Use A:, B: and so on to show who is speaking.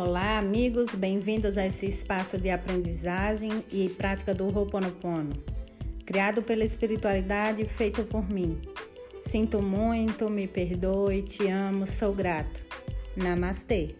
A: Olá, amigos, bem-vindos a esse espaço de aprendizagem e prática do Ho'oponopono, criado pela espiritualidade e feito por mim. Sinto muito, me perdoe, te amo, sou grato. Namastê.